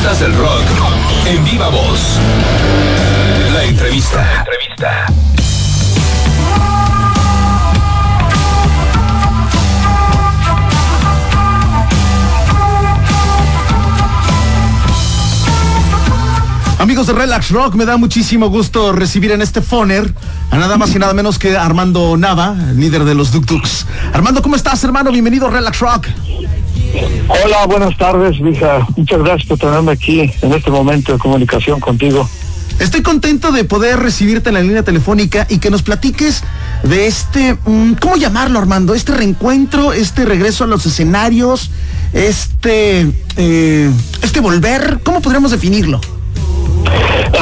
Del rock en viva voz. La entrevista. La entrevista. Amigos de Relax Rock, me da muchísimo gusto recibir en este foner a nada más y nada menos que Armando Nava, líder de los Duk Duks. Armando, ¿cómo estás, hermano? Bienvenido a Relax Rock. Hola, buenas tardes, mija. Muchas gracias por tenerme aquí en este momento de comunicación contigo. Estoy contento de poder recibirte en la línea telefónica y que nos platiques de este, mm, ¿cómo llamarlo, Armando? Este reencuentro, este regreso a los escenarios, este, eh, este volver, ¿cómo podríamos definirlo?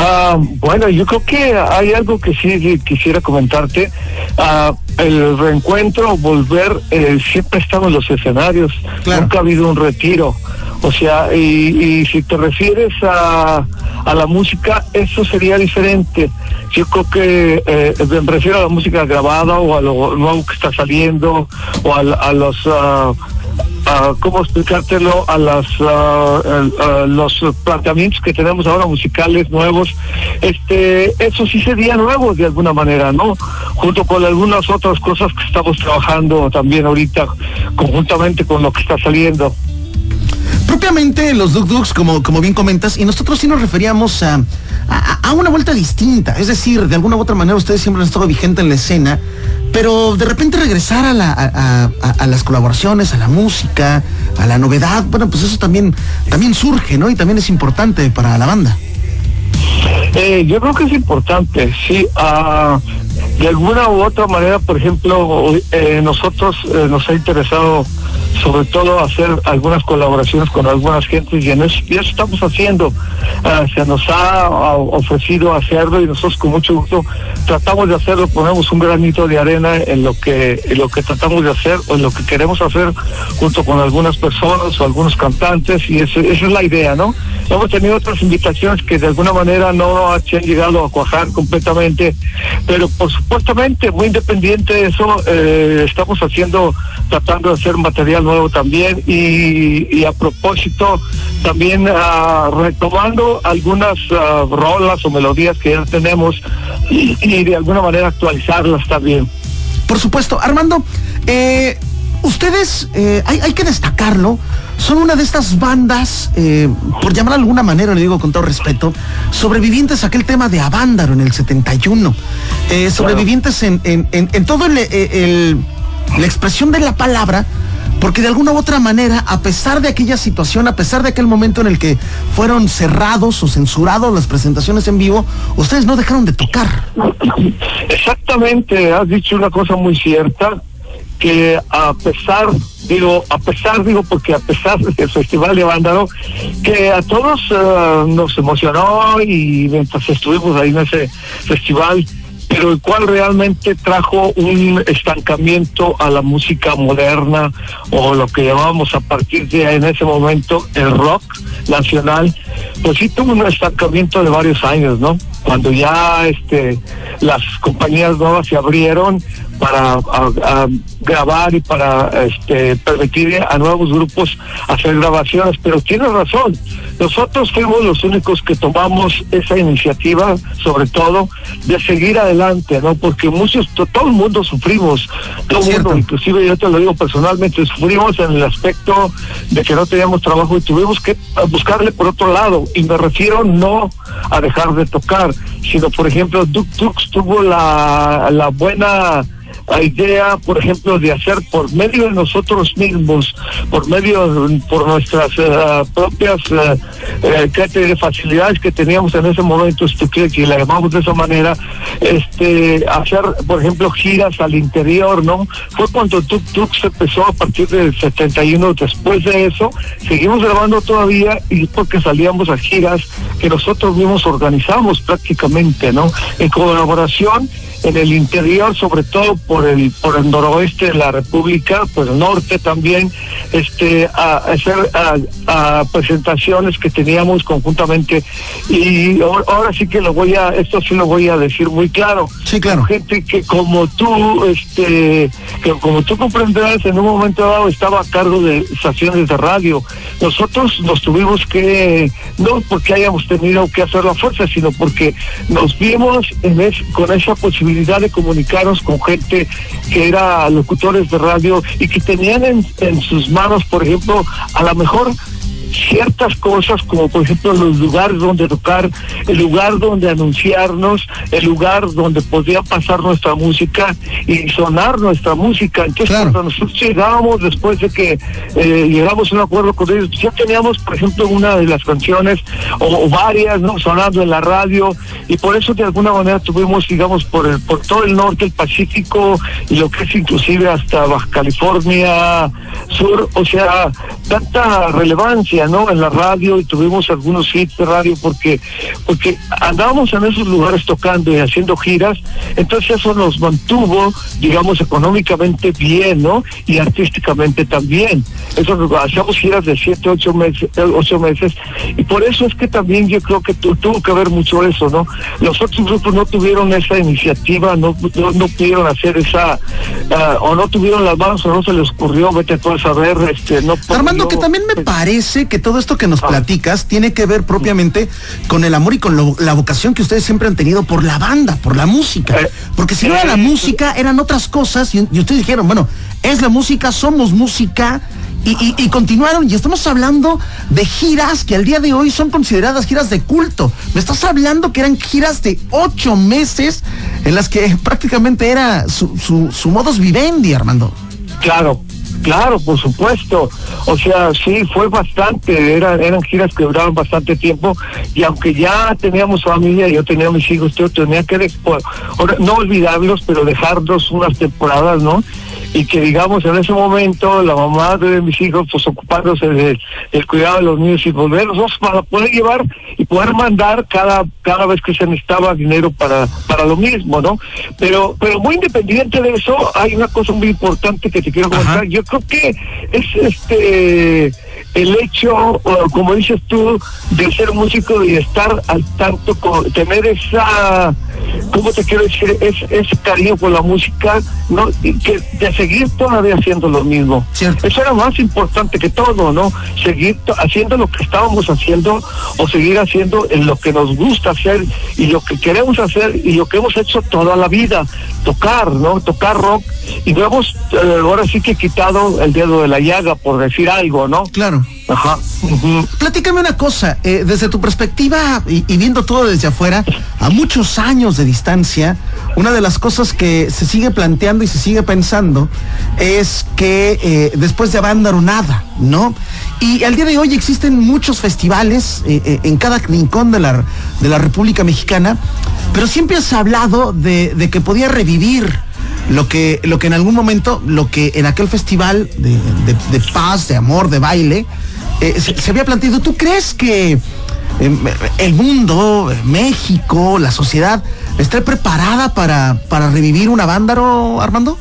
Ah, bueno, yo creo que hay algo que sí quisiera comentarte. Ah, el reencuentro, volver, eh, siempre estamos en los escenarios. Nunca ha habido un retiro. O sea, y, si te refieres a, a, la música, eso sería diferente. Yo creo que eh, me refiero a la música grabada o a lo nuevo que está saliendo o a, los... Ah, cómo explicártelo a las los planteamientos que tenemos ahora musicales nuevos este eso sí sería nuevo de alguna manera no junto con algunas otras cosas que estamos trabajando también ahorita conjuntamente con lo que está saliendo. Propiamente los Duk Duks, como, como bien comentas, y nosotros sí nos referíamos a, a, una vuelta distinta. Es decir, de alguna u otra manera ustedes siempre han estado vigentes en la escena, pero de repente regresar a, la, las colaboraciones, a la música, a la novedad, bueno, pues eso también, también surge, ¿no? Y también es importante para la banda. Eh, yo creo que es importante, sí. Uh, de alguna u otra manera, por ejemplo, eh, nosotros eh, nos ha interesado sobre todo hacer algunas colaboraciones con algunas gentes y, en eso, estamos haciendo. Ah, se nos ha ofrecido hacerlo y nosotros con mucho gusto tratamos de hacerlo, ponemos un granito de arena en lo que en lo que tratamos de hacer o en lo que queremos hacer junto con algunas personas o algunos cantantes y esa es la idea, ¿no? Hemos tenido otras invitaciones que de alguna manera no han llegado a cuajar completamente, pero por supuestamente muy independiente de eso, eh, estamos haciendo, tratando de hacer material nuevo también. Y, a propósito también uh, retomando algunas uh, rolas o melodías que ya tenemos y, de alguna manera actualizarlas también. Por supuesto, Armando, eh, ustedes, eh, hay, hay, que destacarlo, son una de estas bandas, eh, por llamar de alguna manera, le digo con todo respeto, sobrevivientes a aquel tema de Avándaro en el 71, eh, sobrevivientes en, en, en, todo el, la expresión de la palabra, porque de alguna u otra manera, a pesar de aquella situación, a pesar de aquel momento en el que fueron cerrados o censurados las presentaciones en vivo, ustedes no dejaron de tocar. Exactamente, has dicho una cosa muy cierta, que a pesar, digo, a pesar, digo, porque a pesar del Festival de Vándaro, que a todos eh, nos emocionó y mientras estuvimos ahí en ese festival, pero el cual realmente trajo un estancamiento a la música moderna o lo que llamábamos a partir de en ese momento el rock nacional, pues sí tuvo un estancamiento de varios años, ¿no? Cuando ya este las compañías nuevas se abrieron para grabar y para este, permitir a nuevos grupos hacer grabaciones, pero tiene razón, nosotros fuimos los únicos que tomamos esa iniciativa, sobre todo, de seguir adelante, ¿no? Porque muchos, todo el mundo sufrimos, todo el mundo, inclusive yo te lo digo personalmente, sufrimos en el aspecto de que no teníamos trabajo y tuvimos que buscarle por otro lado, y me refiero no a dejar de tocar, sino por ejemplo, Duk Dux tuvo la, la buena la idea, por ejemplo, de hacer por medio de nosotros mismos, por medio, por nuestras eh, propias uh, de facilidades que teníamos en ese momento, que la llamamos de esa manera, este, hacer, por ejemplo, giras al interior, ¿no? Fue cuando Tuk Tuk se empezó a partir del 71, después de eso, seguimos grabando todavía y porque salíamos a giras que nosotros mismos organizamos prácticamente, ¿no? En colaboración en el interior, sobre todo por el por el noroeste de la República, por el norte también, este a, hacer a, presentaciones que teníamos conjuntamente y ahora, sí que lo voy a esto sí lo voy a decir muy claro. Sí, claro. Gente que como tú este que como tú comprenderás en un momento dado estaba a cargo de estaciones de radio. Nosotros nos tuvimos que no porque hayamos tenido que hacer la fuerza, sino porque nos vimos en con esa posibilidad de comunicarnos con gente que era locutores de radio y que tenían en, en sus manos, por ejemplo, a lo mejor ciertas cosas como por ejemplo los lugares donde tocar, el lugar donde anunciarnos, el lugar donde podía pasar nuestra música y sonar nuestra música. Entonces cuando nosotros llegábamos después de que eh, llegamos a un acuerdo con ellos, ya teníamos por ejemplo una de las canciones o, varias no sonando en la radio. Y por eso de alguna manera tuvimos digamos por el, por todo el norte, el Pacífico y lo que es inclusive hasta Baja California Sur, o sea, tanta relevancia ¿no? En la radio y tuvimos algunos hits de radio porque, porque andábamos en esos lugares tocando y haciendo giras, entonces eso nos mantuvo, digamos, económicamente bien, ¿no? Y artísticamente también. Eso hacíamos giras de siete, ocho meses, ocho meses, y por eso es que también yo creo que tuvo que ver mucho eso, ¿no? Los otros grupos no tuvieron esa iniciativa, no, no, pudieron hacer esa, ah, o no tuvieron las manos, o no se les ocurrió, vete a saber, este, no. Armando, que también me parece que todo esto que nos ah. platicas tiene que ver propiamente con el amor y con la vocación que ustedes siempre han tenido por la banda, por la música. Eh, Porque si no era la eh, música, eran otras cosas y, ustedes dijeron, bueno, es la música, somos música. Y, continuaron y estamos hablando de giras que al día de hoy son consideradas giras de culto. Me estás hablando que eran giras de ocho meses en las que prácticamente era su, su, su modus vivendi, Armando. Claro, Claro, por supuesto. O sea, sí, fue bastante. Eran, eran giras que duraban bastante tiempo. Y aunque ya teníamos familia, yo tenía mis hijos, yo tenía que, no olvidarlos, pero dejarlos unas temporadas, ¿no? y que digamos en ese momento la mamá de mis hijos pues ocupándose del cuidado de los niños y volverlos para poder llevar y poder mandar cada cada vez que se necesitaba dinero para para lo mismo no pero pero muy independiente de eso hay una cosa muy importante que te quiero comentar yo creo que es este el hecho, como dices tú, de ser músico y estar al tanto, con, tener esa, ¿cómo te quiero decir? Es, ese cariño por la música, ¿no? Y que, de seguir todavía haciendo lo mismo. Eso era más importante que todo, ¿no? Seguir haciendo lo que estábamos haciendo o seguir haciendo en lo que nos gusta hacer y lo que queremos hacer y lo que hemos hecho toda la vida, tocar, ¿no? Tocar rock y no hemos eh, ahora sí que quitado el dedo de la llaga, por decir algo, ¿no? Claro. Ajá. Platícame una cosa, eh, desde tu perspectiva y, viendo todo desde afuera, a muchos años de distancia, una de las cosas que se sigue planteando y se sigue pensando es que eh, después de Avándaro nada, ¿no? Y al día de hoy existen muchos festivales eh, en cada rincón de la, de la República Mexicana, pero siempre has hablado de, de que podía revivir lo que, lo que en algún momento, lo que en aquel festival de, paz, de amor, de baile, eh, se, había planteado. ¿Tú crees que em, el mundo, México, la sociedad, está preparada para, para revivir un avándaro, Armando?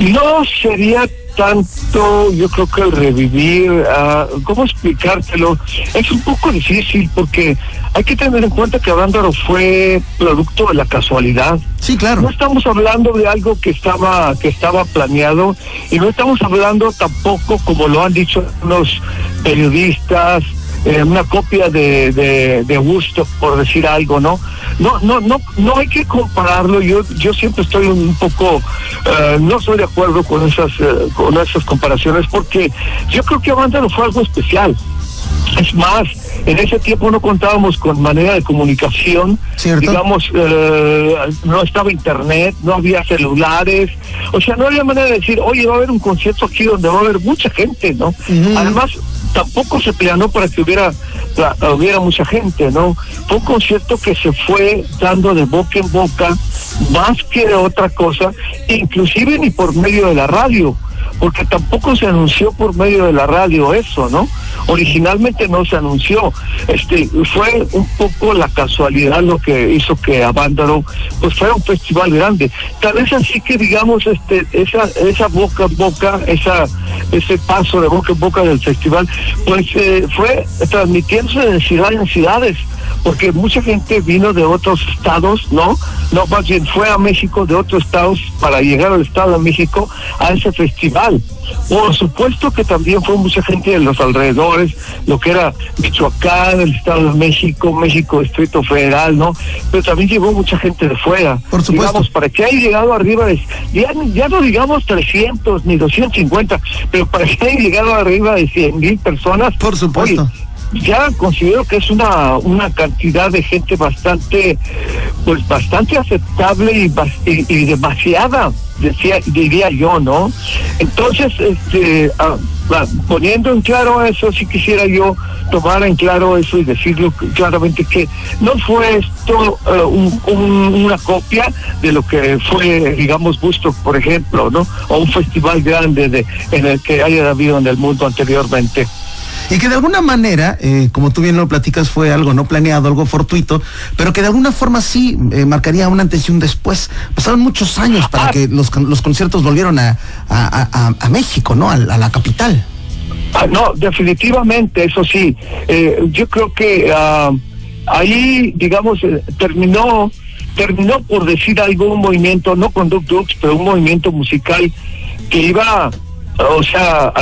No sería tanto, yo creo que el revivir, uh, ¿cómo explicártelo? Es un poco difícil porque hay que tener en cuenta que Avándaro fue producto de la casualidad. Sí, claro. No estamos hablando de algo que estaba que estaba planeado y no estamos hablando tampoco, como lo han dicho unos periodistas, eh, una copia de, de, de, gusto, por decir algo, ¿no? No, no, no, no hay que compararlo. Yo, yo siempre estoy un poco, eh, no estoy de acuerdo con esas, eh, con esas comparaciones, porque yo creo que no fue algo especial. Es más, en ese tiempo no contábamos con manera de comunicación, digamos, no estaba internet, no había celulares, o sea, no había manera de decir, oye, va a haber un concierto aquí donde va a haber mucha gente, ¿no? Además, tampoco se planeó para que hubiera hubiera mucha gente, ¿no? Fue un concierto que se fue dando de boca en boca, más que de otra cosa, inclusive ni por medio de la radio, porque tampoco se anunció por medio de la radio eso, ¿no? originalmente no se anunció. Este ffue un poco la casualidad lo que hizo que Avándaro pues fuera un festival grande. Tal vez así que digamos este esa esa boca en boca, esa ese paso de boca en boca del festival, pues eh, fue transmitiéndose de ciudad en ciudades porque mucha gente vino de otros estados, ¿no? No, más bien fue a México de otros estados para llegar al Estado de México a ese festival. Por supuesto que también fue mucha gente de los alrededores, lo que era Michoacán, el Estado de México, México, Distrito Federal, ¿no? Pero también llegó mucha gente de fuera. Por supuesto. Digamos, para que haya llegado arriba de, ya, ya no digamos 300 ni 250, pero para que haya llegado arriba de 100 mil personas. Por supuesto. oye, ya considero que es una una cantidad de gente bastante pues bastante aceptable y, y, y demasiada decía diría yo no entonces este ah, ah, poniendo en claro eso sí quisiera yo tomar en claro eso y decirlo claramente que no fue esto eh, un- un- una copia de lo que fue digamos Busto por ejemplo no o un festival grande de en el que haya habido en el mundo anteriormente Y que de alguna manera, eh, como tú bien lo platicas, fue algo no planeado, algo fortuito, pero que de alguna forma sí eh, marcaría un antes y un después. Pasaron muchos años para que los, los conciertos volvieron a, a- México, ¿no? A, la capital. Ah, no, definitivamente, eso sí. Eh, yo creo que ah, ahí, digamos, terminó, terminó por decir algo un movimiento, no con Duk Dukes, pero un movimiento musical que iba, o sea,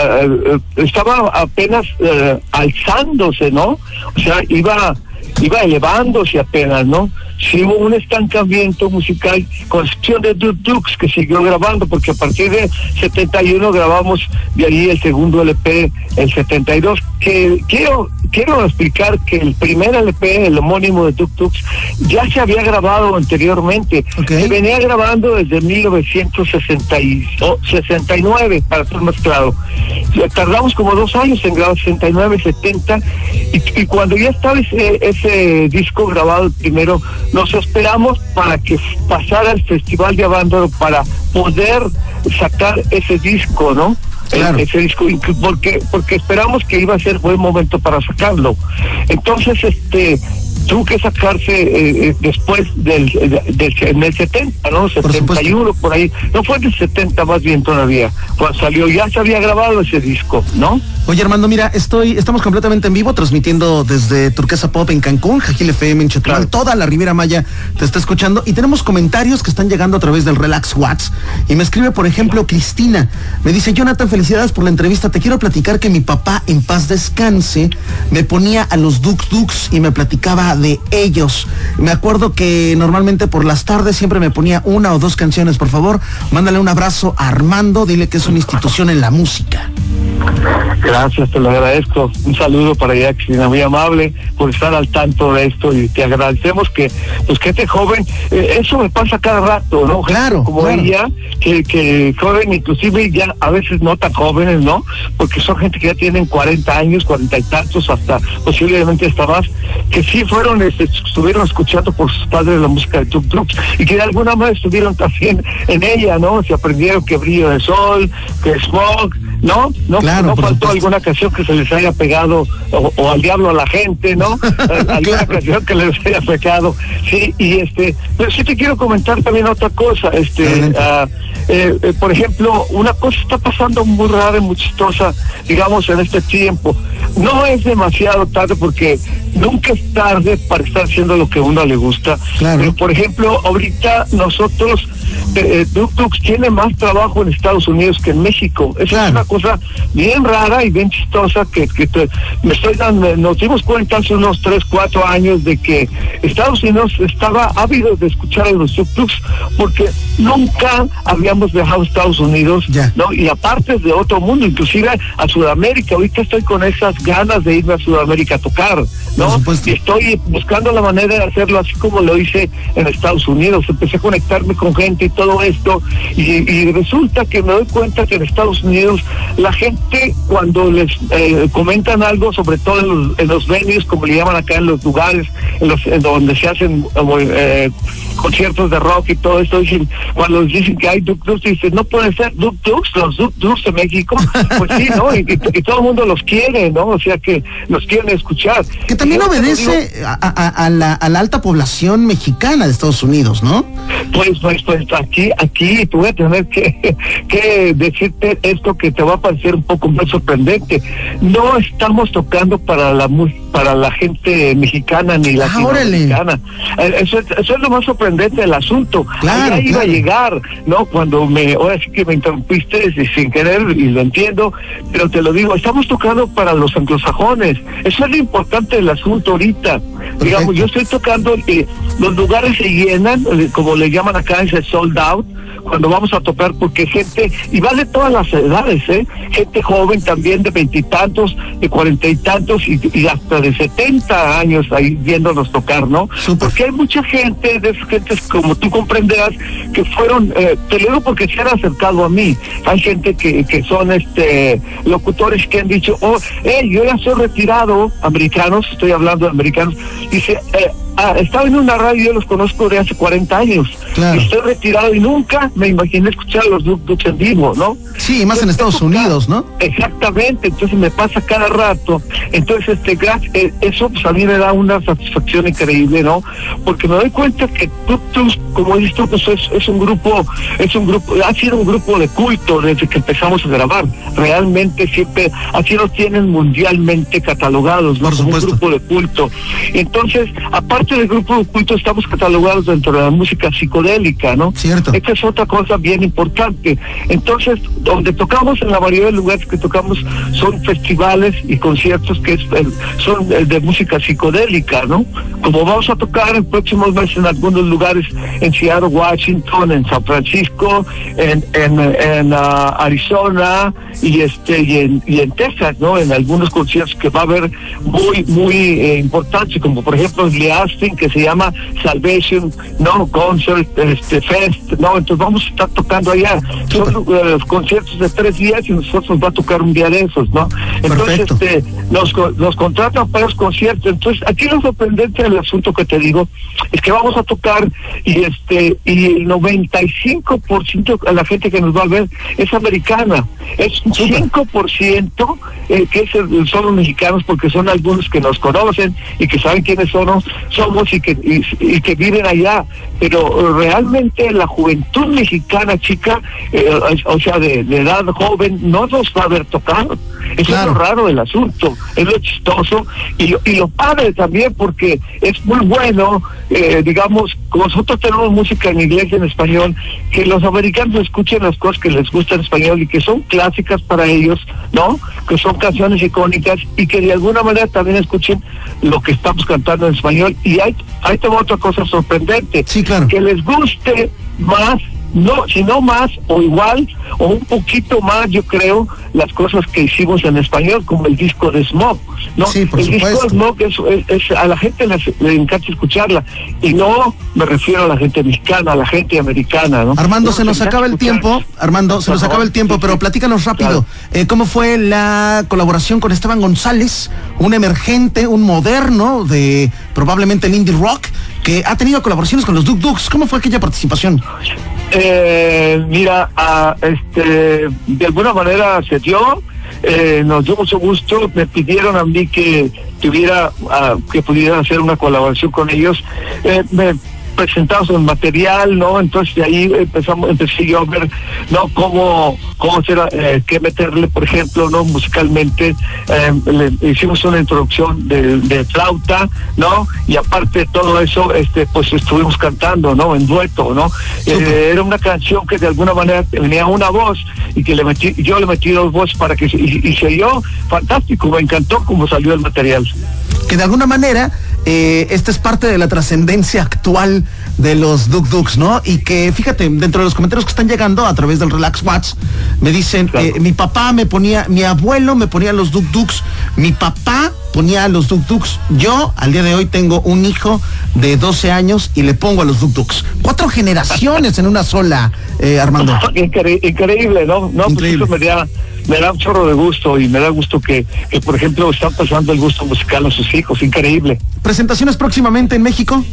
estaba apenas eh, alzándose, ¿no? O sea, iba, iba elevándose apenas, ¿no? Sí hubo un estancamiento musical, con excepción de Duk Dukes, que siguió grabando, porque a partir de 71 grabamos de ahí el segundo LP, el 72, que quiero quiero explicar que el primer LP, el homónimo de Tuk Tuks, ya se había grabado anteriormente. Ok. Se venía grabando desde 1969, para ser más claro. Tardamos como dos años en grabar 69, 70, y, y cuando ya estaba ese, ese disco grabado el primero, nos esperamos para que pasara el Festival de Avándaro para poder sacar ese disco, ¿no? Claro. ese disco porque porque esperamos que iba a ser buen momento para sacarlo entonces este tuvo que sacarse eh, eh, después del, del, en el 70 no supuesto. 71 por ahí no fue del 70 más bien todavía cuando salió ya se había grabado ese disco no Oye Armando, mira, estoy, estamos completamente en vivo, transmitiendo desde Turquesa Pop en Cancún, Jajil FM en Chetumal, Claro. toda la Riviera Maya te está escuchando y tenemos comentarios que están llegando a través del Relax Watts. Y me escribe, por ejemplo, Cristina. Me dice, Jonathan, felicidades por la entrevista. Te quiero platicar que mi papá, en paz descanse, me ponía a los Dux Dux y me platicaba de ellos. Me acuerdo que normalmente por las tardes siempre me ponía una o dos canciones. Por favor, mándale un abrazo a Armando, dile que es una institución en la música. Gracias, te lo agradezco. Un saludo para ella, Cristina, muy amable por estar al tanto de esto y te agradecemos que, pues, que este joven, eh, eso me pasa cada rato, ¿no? Claro, Como claro. ella, que, que joven, inclusive ya a veces no tan jóvenes, ¿no? Porque son gente que ya tienen 40 años, 40 y tantos, hasta posiblemente hasta más, que sí fueron, este, estuvieron escuchando por sus padres la música de Tuk Tuk y que de alguna manera estuvieron también en ella, ¿no? Se aprendieron que brillo de sol, que smog, ¿no? No, Claro, no por faltó supuesto. alguna canción que se les haya pegado o, o al diablo a la gente, ¿no? Alguna Claro. canción que les haya pegado. Sí, y este, pero sí te quiero comentar también otra cosa, este, Adelante. Eh, eh, por ejemplo, una cosa está pasando muy rara y muy chistosa, digamos, en este tiempo. No es demasiado tarde porque nunca es tarde para estar haciendo lo que a uno le gusta. Claro. Pero, por ejemplo, ahorita nosotros, eh, eh, tiene más trabajo en Estados Unidos que en México. Esa Claro. es una cosa bien rara y bien chistosa que, que te- me estoy dando, nos dimos cuenta hace unos 3, 4 años de que Estados Unidos estaba ávido de escuchar a los Duk Dukes porque nunca habíamos viajado a Estados Unidos, Ya. ¿no? Y aparte de otro mundo, inclusive a Sudamérica. Ahorita estoy con esas ganas de irme a Sudamérica a tocar, ¿no? Y estoy buscando la manera de hacerlo así como lo hice en Estados Unidos. Empecé a conectarme con gente y todo todo esto y, y resulta que me doy cuenta que en Estados Unidos la gente cuando les eh, comentan algo, sobre todo en los, en los venues, como le llaman acá en los lugares en los, en donde se hacen eh, conciertos de rock y todo esto, dicen, cuando les dicen que hay Duk, dicen, no puede ser Duk Duk, los Duk Duk de México, pues sí, ¿no? Y, y- y todo el mundo los quiere, ¿no? O sea que los quieren escuchar. Que también digo, obedece a, a- a la, a la alta población mexicana de Estados Unidos, ¿no? Pues, pues, pues aquí, aquí te voy a tener que, que decirte esto que te va a parecer un poco más sorprendente. No estamos tocando para la para la gente mexicana ni Ah, latinoamericana. Eh, Eso, es- eso es lo más sorprendente del asunto. Claro, Allá iba claro. a llegar, ¿no? Cuando me, ahora sí que me interrumpiste sin querer y lo entiendo, pero te lo digo, estamos tocando para los anglosajones. Eso es lo importante del asunto ahorita. Digamos, yo estoy tocando, eh, los lugares se llenan, eh, como le llaman acá, ese sold out, cuando vamos a tocar, porque gente, y va de todas las edades, ¿eh? Gente joven también de veintitantos, de cuarenta y tantos, y, y hasta de setenta años ahí viéndonos tocar, ¿no? Porque hay mucha gente, de esas gentes, como tú comprenderás, que fueron, eh, te lo digo porque se han acercado a mí. Hay gente que, que son este locutores que han dicho, oh, hey, yo ya soy retirado, americanos, estoy hablando de americanos, dice, eh, ah, estaba en una radio, yo los conozco de hace 40 años, Claro. y estoy retirado y nunca me imaginé escuchar a los Duk Duks en vivo, ¿no? Sí, más en Estados Unidos, ¿no? Exactamente, entonces me pasa cada rato. Entonces, este, gra- eh, eso pues a mí me da una satisfacción increíble, ¿no? Porque me doy cuenta que tú, como dices tú, pues es, es un grupo, es un grupo, ha sido un grupo de culto desde que empezamos a grabar. Realmente siempre, así nos tienen mundialmente catalogados, ¿no? Por Como un supuesto. grupo de culto. Entonces, aparte del grupo de culto, estamos catalogados dentro de la música psicodélica, ¿no? Cierto. Esta es otra cosa bien importante. Entonces, donde tocamos, en la mayoría de lugares que tocamos, son festivales y conciertos que es, son eh, de música psicodélica, ¿no? Como vamos a tocar en próximos meses en algunos lugares, en Seattle, Washington, en San Francisco, en, en, en, ah, Arizona y este y en, y en Texas, ¿no? En algunos conciertos que va a haber muy, muy eh, importantes, como por ejemplo de Austin, que se llama Salvation, ¿no? Concert, este, Fest, ¿no? Entonces vamos a estar tocando allá. Son eh, conciertos de tres días y nosotros nos va a tocar un día de esos, ¿no? Entonces, Perfecto. este, nos, nos contratan para los conciertos. Entonces, aquí lo sorprendente del asunto que te digo es que vamos a tocar y este y el 95% de la gente que nos va a ver es americana. Es un Súper. 5% eh, que es el- son los mexicanos porque son algunos que nos conocen y que saben quiénes son, somos y que, y, que viven allá. Pero realmente la juventud mexicana, chica, eh, o sea, de, de edad joven, no nos va a ver tocar. Eso Claro. es lo raro del asunto, es lo chistoso y lo, y lo padre también porque es muy bueno, eh, digamos, nosotros tenemos música en inglés y en español, que los americanos escuchen las cosas que les gustan en español y que son clásicas para ellos, ¿no? Que son canciones icónicas y que de alguna manera también escuchen lo que estamos cantando en español. Y hay, hay otra cosa sorprendente, Sí, claro. que les guste más no, si no más o igual o un poquito más, yo creo, las cosas que hicimos en español, como el disco de Smoke, ¿no? Sí, por el disco de Smoke es, es- es- a la gente les- le encanta escucharla y no me refiero a la gente mexicana, a la gente americana, ¿no? Armando, se nos acaba el tiempo. Armando, se nos acaba el tiempo, Sí, pero platícanos rápido. Claro. Eh, ¿Cómo fue la colaboración con Esteban González, un emergente, un moderno de probablemente el indie rock, que ha tenido colaboraciones con los Duk Duks? ¿Cómo fue aquella participación? Eh, mira, este, de alguna manera se dio, eh, nos dio mucho gusto, me pidieron a mí que tuviera, que pudiera hacer una colaboración con ellos, eh, presentamos el material, ¿no? Entonces de ahí empezamos, empecé yo a ver, ¿no? Cómo, cómo hacer, eh, qué meterle, por ejemplo, ¿no? Musicalmente, eh, le hicimos una introducción de, de flauta, ¿no? Y aparte de todo eso, este, pues estuvimos cantando, ¿no? En dueto, ¿no? Eh, era una canción que de alguna manera tenía una voz y que le metí, yo le metí dos voces para que y, y se oyó fantástico, me encantó cómo salió el material. Que de alguna manera eh, esta es parte de la trascendencia actual de los Duk Duks, ¿no? Y que fíjate, dentro de los comentarios que están llegando a través del Relax Watch, me dicen, Claro. eh, mi papá me ponía, mi abuelo me ponía los Duk Duks, mi papá ponía los tuk-tuks. Yo, al día de hoy, tengo un hijo de 12 años y le pongo a los tuk-tuks. Cuatro generaciones en una sola, eh, Armando. Incre- increíble, ¿no? No, Increíble. pues eso me da, me da un chorro de gusto y me da gusto que, que, por ejemplo, están pasando el gusto musical a sus hijos. Increíble. ¿Presentaciones próximamente en México?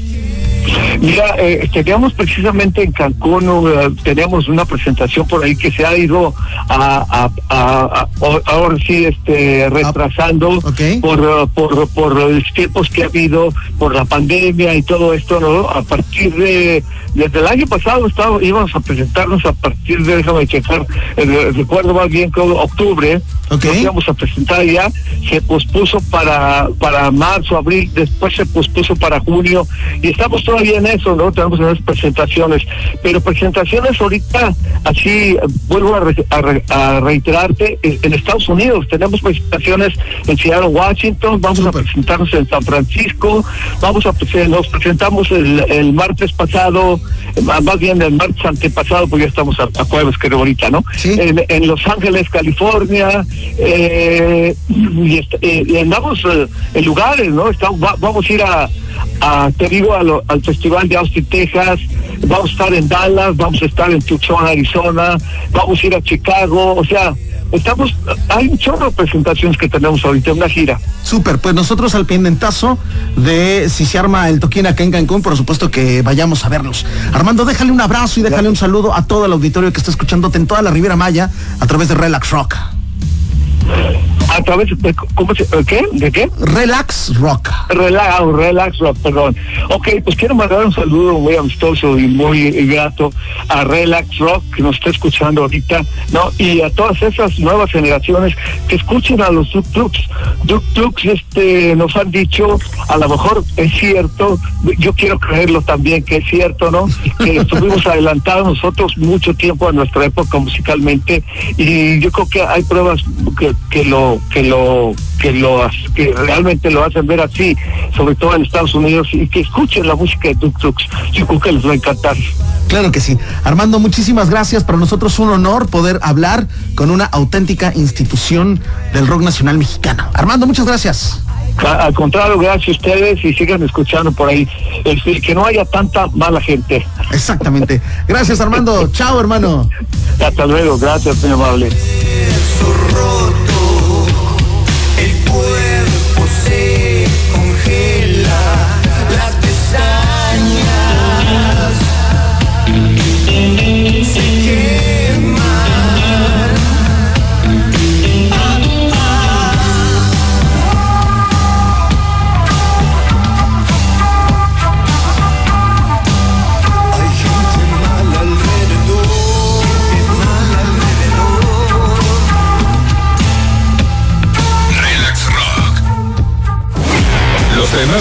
Mira, eh, teníamos precisamente en Cancún, eh, teníamos una presentación por ahí que se ha ido a, a- a- a- o- ahora sí, este, retrasando ok. por, eh, por, por los tiempos que ha habido, por la pandemia y todo esto, ¿no? A partir de, desde el año pasado estaba, íbamos a presentarnos a partir de, déjame checar, eh, recuerdo más bien que octubre, Ok. nos íbamos a presentar ya, se pospuso para, para marzo, abril, después se pospuso para junio, y estamos todavía en eso, ¿no? Tenemos unas presentaciones, pero presentaciones ahorita, así, eh, vuelvo a, re- a re- a reiterarte, en, en Estados Unidos tenemos presentaciones en Seattle, Washington, vamos a presentarnos en San Francisco, vamos a presen- nos presentamos el, el martes pasado, eh, más bien el martes antepasado, porque ya estamos a, a jueves, creo ahorita, ¿no? Sí. En, en Los Ángeles, California, eh, y, est- eh, y andamos eh, en lugares, ¿no? Estamos, va- vamos a ir a, a, te digo, a lo- al Festival de Austin, Texas, vamos a estar en Dallas, vamos a estar en Tucson, Arizona, vamos a ir a Chicago, o sea, estamos, hay un chorro de presentaciones que tenemos ahorita, una gira. Súper, pues nosotros al pendientazo de si se arma el toquín acá en Cancún, por supuesto que vayamos a verlos. Armando, déjale un abrazo y déjale un saludo a todo el auditorio que está escuchándote en toda la Riviera Maya a través de Relax Rock. A través de, ¿cómo se, eh, ¿qué? ¿De qué? Relax Rock. Relax, relax, rock, perdón. Ok, pues quiero mandar un saludo muy amistoso y muy grato a Relax Rock que nos está escuchando ahorita, ¿no? Y a todas esas nuevas generaciones que escuchen a los Duk Duks. Duk Duks, este, nos han dicho, a lo mejor es cierto, yo quiero creerlo también que es cierto, ¿no? Que estuvimos adelantados nosotros mucho tiempo a nuestra época musicalmente y yo creo que hay pruebas que, que lo que lo que lo que realmente lo hacen ver así, sobre todo en Estados Unidos y que escuchen la música de Tuk Tuks. Yo creo que les va a encantar. Claro que sí. Armando, muchísimas gracias. Para nosotros un honor poder hablar con una auténtica institución del rock nacional mexicano. Armando, muchas gracias. Al contrario, gracias a ustedes y sigan escuchando por ahí. Este, que no haya tanta mala gente. Exactamente. Gracias, Armando. Chao, hermano. Hasta luego, gracias, muy amable.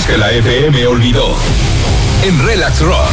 Que la FM olvidó. En Relax Rock.